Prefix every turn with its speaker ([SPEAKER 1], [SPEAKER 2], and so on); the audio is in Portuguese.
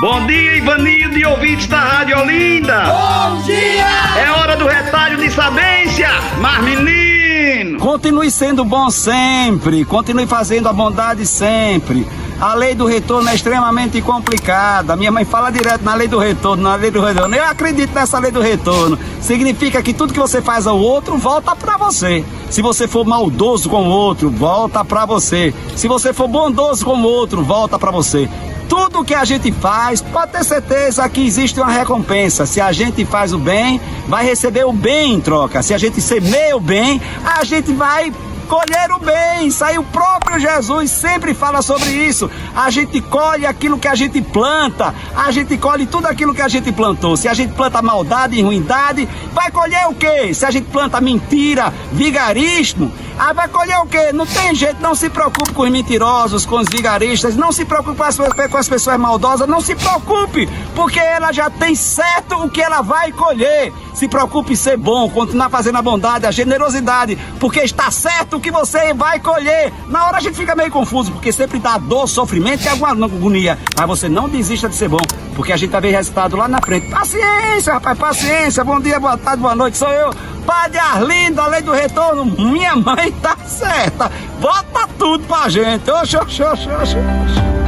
[SPEAKER 1] Bom dia, Ivanildo e ouvintes da Rádio Olinda.
[SPEAKER 2] Bom dia!
[SPEAKER 1] É hora do retalho de sabência, mas menino.
[SPEAKER 3] Continue sendo bom sempre, continue fazendo a bondade sempre. A lei do retorno é extremamente complicada. Minha mãe fala direto na lei do retorno, na lei do retorno. Eu acredito nessa lei do retorno. Significa que tudo que você faz ao outro volta para você. Se você for maldoso com o outro, volta para você. Se você for bondoso com o outro, volta para você. Tudo que a gente faz, pode ter certeza que existe uma recompensa. Se a gente faz o bem, vai receber o bem em troca. Se a gente semeia o bem, a gente vai colher o bem. Isso aí o próprio Jesus sempre fala sobre isso. A gente colhe aquilo que a gente planta. A gente colhe tudo aquilo que a gente plantou. Se a gente planta maldade e ruindade, vai colher o quê? Se a gente planta mentira, vigarismo, ah, vai colher o quê? Não tem jeito, não se preocupe com os mentirosos, com os vigaristas, não se preocupe com as, com as pessoas maldosas, não se preocupe, porque ela já tem certo o que ela vai colher. Se preocupe em ser bom, continuar fazendo a bondade, a generosidade, porque está certo o que você vai colher. Na hora a gente fica meio confuso, porque sempre dá dor, sofrimento e alguma agonia. Mas você não desista de ser bom, porque a gente vai ver resultado lá na frente. Paciência, rapaz, paciência. Bom dia, boa tarde, boa noite. Sou eu, Padre Arlindo, além do retorno. Minha mãe tá certa. Bota tudo pra gente. Oxe, oxe, oxe, oxe.